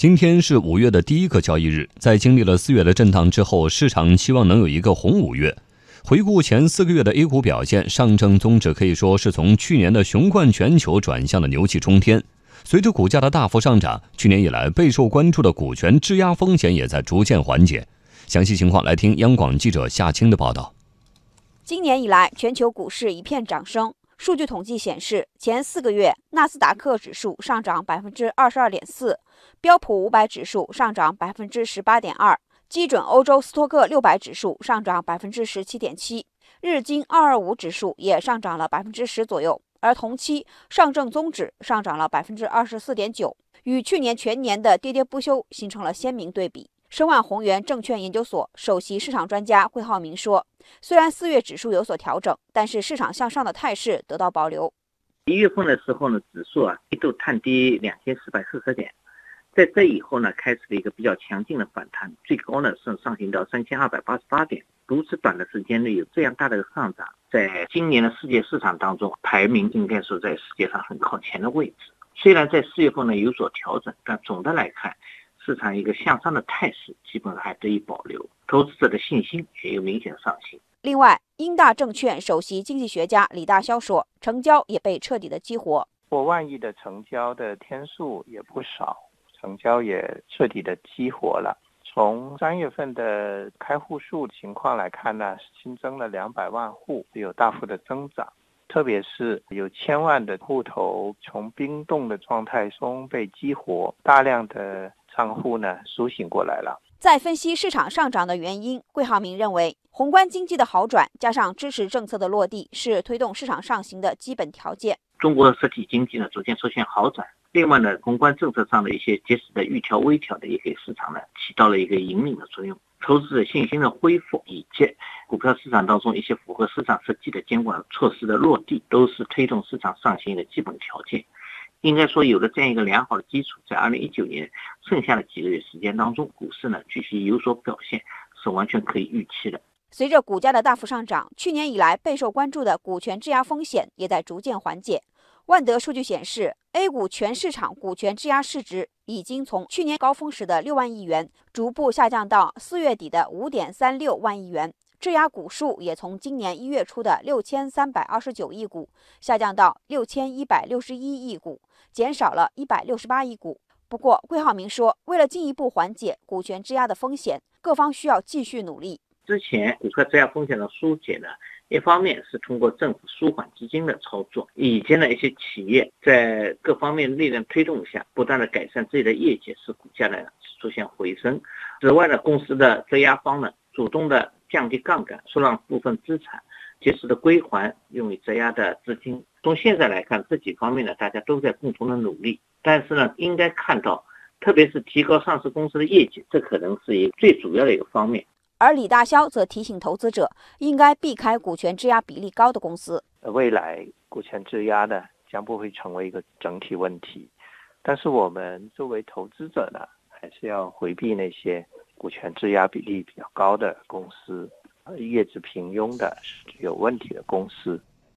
今天是五月的第一个交易日，在经历了四月的震荡之后，市场期望能有一个红五月。回顾前四个月的 A 股表现，上证综指可以说是从去年的雄冠全球转向了牛气冲天。随着股价的大幅上涨，去年以来备受关注的股权质押风险也在逐渐缓解。详细情况来听央广记者夏青的报道。今年以来，全球股市一片涨声。数据统计显示，前四个月，纳斯达克指数上涨百分之二十二点四，标普五百指数上涨百分之十八点二，基准欧洲斯托克六百指数上涨百分之十七点七，日经二二五指数也上涨了百分之十左右。而同期，上证综指上涨了百分之二十四点九，与去年全年的跌跌不休形成了鲜明对比。申万宏源证券研究所首席市场专家桂浩明说：“虽然四月指数有所调整，但是市场向上的态势得到保留。一月份的时候呢，指数啊一度探低两千四百四十点，在这以后呢，开始了一个比较强劲的反弹，最高呢是上行到三千二百八十八点。如此短的时间内有这样大的上涨，在今年的世界市场当中，排名应该是在世界上很靠前的位置。虽然在四月份呢有所调整，但总的来看。”市场一个向上的态势基本上还得以保留，投资者的信心也有明显上行。另外，英大证券首席经济学家李大霄说，成交也被彻底的激活，过万亿的成交的天数也不少，成交也彻底的激活了。从三月份的开户数情况来看呢，新增了两百万户，有大幅的增长。特别是有千万的户头从冰冻的状态中被激活，大量的账户呢苏醒过来了。在分析市场上涨的原因，桂浩明认为，宏观经济的好转加上支持政策的落地，是推动市场上行的基本条件。中国实体经济呢逐渐出现好转，另外呢，宏观政策上的一些及时的预调微调的，也给市场呢起到了一个引领的作用。投资者信心的恢复，以及股票市场当中一些符合市场实际的监管措施的落地，都是推动市场上行的基本条件。应该说，有了这样一个良好的基础，在二零一九年剩下的几个月时间当中，股市呢继续有所表现，是完全可以预期的。随着股价的大幅上涨，去年以来备受关注的股权质押风险也在逐渐缓解。万德数据显示，A 股全市场股权质押市值已经从去年高峰时的六万亿元，逐步下降到四月底的五点三六万亿元。质押股数也从今年一月初的六千三百二十九亿股，下降到六千一百六十一亿股，减少了一百六十八亿股。不过，桂浩明说，为了进一步缓解股权质押的风险，各方需要继续努力。之前股票质押风险的疏解呢？一方面是通过政府舒缓基金的操作，以及呢一些企业在各方面力量推动下，不断的改善自己的业绩，使股价呢出现回升。此外呢，公司的质押方呢主动的降低杠杆，出让部分资产，及时的归还用于质押的资金。从现在来看，这几方面呢大家都在共同的努力，但是呢应该看到，特别是提高上市公司的业绩，这可能是一个最主要的一个方面。而李大霄则提醒投资者，应该避开股权质押比例高的公司。未来股权质押呢，将不会成为一个整体问题，但是我们作为投资者呢，还是要回避那些股权质押比例比较高的公司，业绩平庸的有问题的公司。